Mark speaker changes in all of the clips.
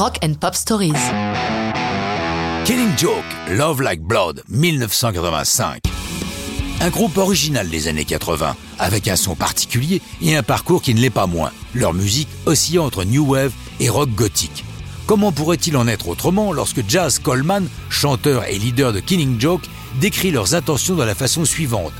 Speaker 1: Rock and Pop Stories.
Speaker 2: Killing Joke, Love Like Blood, 1985. Un groupe original des années 80, avec un son particulier et un parcours qui ne l'est pas moins. Leur musique oscillant entre new wave et rock gothique. Comment pourrait-il en être autrement lorsque Jazz Coleman, chanteur et leader de Killing Joke, décrit leurs intentions de la façon suivante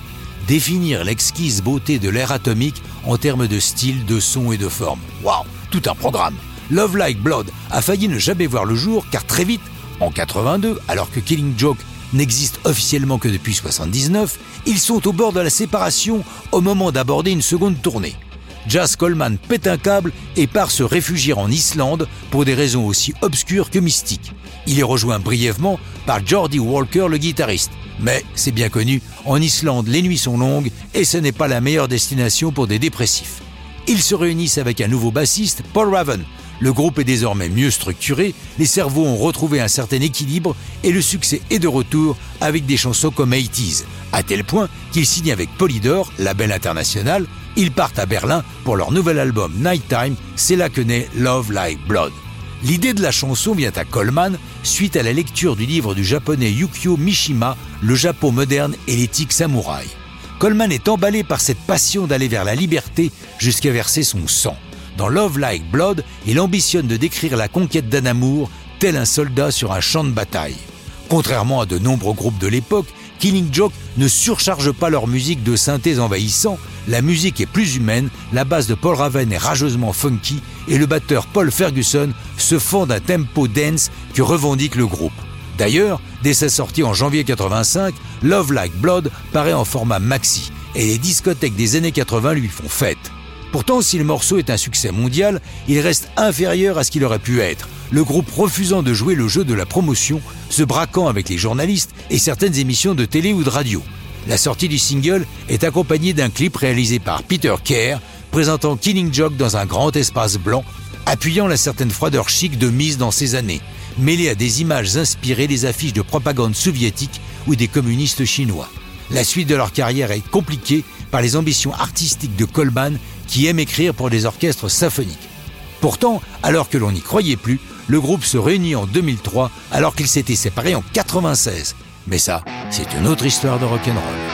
Speaker 2: définir l'exquise beauté de l'air atomique en termes de style, de son et de forme. Waouh, tout un programme. Love Like Blood a failli ne jamais voir le jour car très vite, en 82, alors que Killing Joke n'existe officiellement que depuis 79, ils sont au bord de la séparation au moment d'aborder une seconde tournée. Jazz Coleman pète un câble et part se réfugier en Islande pour des raisons aussi obscures que mystiques. Il est rejoint brièvement par Jordi Walker, le guitariste. Mais c'est bien connu, en Islande, les nuits sont longues et ce n'est pas la meilleure destination pour des dépressifs. Ils se réunissent avec un nouveau bassiste, Paul Raven. Le groupe est désormais mieux structuré, les cerveaux ont retrouvé un certain équilibre et le succès est de retour avec des chansons comme 80s, à tel point qu'ils signent avec Polydor, label international, ils partent à Berlin pour leur nouvel album Nighttime, c'est là que naît Love Like Blood. L'idée de la chanson vient à Coleman suite à la lecture du livre du japonais Yukio Mishima, Le Japon moderne et l'éthique samouraï. Coleman est emballé par cette passion d'aller vers la liberté jusqu'à verser son sang. Dans Love Like Blood, il ambitionne de décrire la conquête d'un amour tel un soldat sur un champ de bataille. Contrairement à de nombreux groupes de l'époque, Killing Joke ne surcharge pas leur musique de synthés envahissants, la musique est plus humaine, la basse de Paul Raven est rageusement funky et le batteur Paul Ferguson se fond d'un tempo dance que revendique le groupe. D'ailleurs, dès sa sortie en janvier 85, Love Like Blood paraît en format maxi et les discothèques des années 80 lui font fête. Pourtant, si le morceau est un succès mondial, il reste inférieur à ce qu'il aurait pu être, le groupe refusant de jouer le jeu de la promotion, se braquant avec les journalistes et certaines émissions de télé ou de radio. La sortie du single est accompagnée d'un clip réalisé par Peter Kerr, présentant Killing Joke dans un grand espace blanc, appuyant la certaine froideur chic de mise dans ces années, mêlée à des images inspirées des affiches de propagande soviétique ou des communistes chinois. La suite de leur carrière est compliquée par les ambitions artistiques de Coleman qui aime écrire pour des orchestres symphoniques. Pourtant, alors que l'on n'y croyait plus, le groupe se réunit en 2003 alors qu'il s'était séparé en 96. Mais ça, c'est une autre histoire de rock'n'roll.